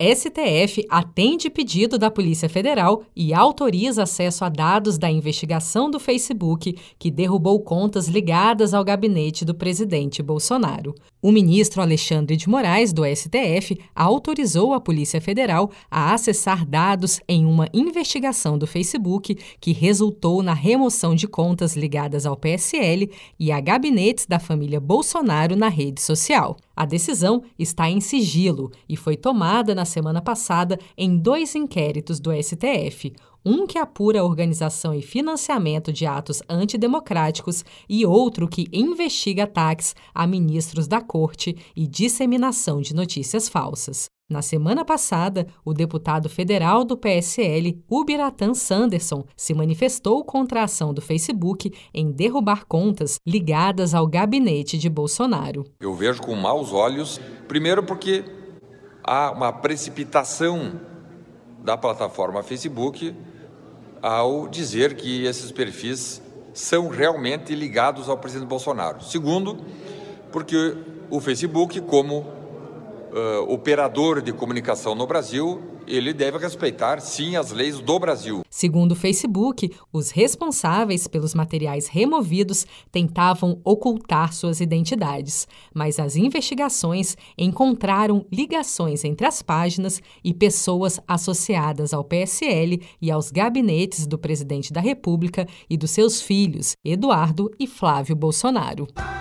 STF atende pedido da Polícia Federal e autoriza acesso a dados da investigação do Facebook que derrubou contas ligadas ao gabinete do presidente Bolsonaro. O ministro Alexandre de Moraes, do STF, autorizou a Polícia Federal a acessar dados em uma investigação do Facebook que resultou na remoção de contas ligadas ao PSL e a gabinetes da família Bolsonaro na rede social. A decisão está em sigilo e foi tomada na semana passada em dois inquéritos do STF um que apura a organização e financiamento de atos antidemocráticos e outro que investiga ataques a ministros da corte e disseminação de notícias falsas. Na semana passada, o deputado federal do PSL, Ubiratan Sanderson, se manifestou contra a ação do Facebook em derrubar contas ligadas ao gabinete de Bolsonaro. Eu vejo com maus olhos, primeiro porque há uma precipitação da plataforma Facebook ao dizer que esses perfis são realmente ligados ao presidente Bolsonaro. Segundo, porque o Facebook, como uh, operador de comunicação no Brasil, ele deve respeitar, sim, as leis do Brasil. Segundo o Facebook, os responsáveis pelos materiais removidos tentavam ocultar suas identidades, mas as investigações encontraram ligações entre as páginas e pessoas associadas ao PSL e aos gabinetes do presidente da República e dos seus filhos, Eduardo e Flávio Bolsonaro.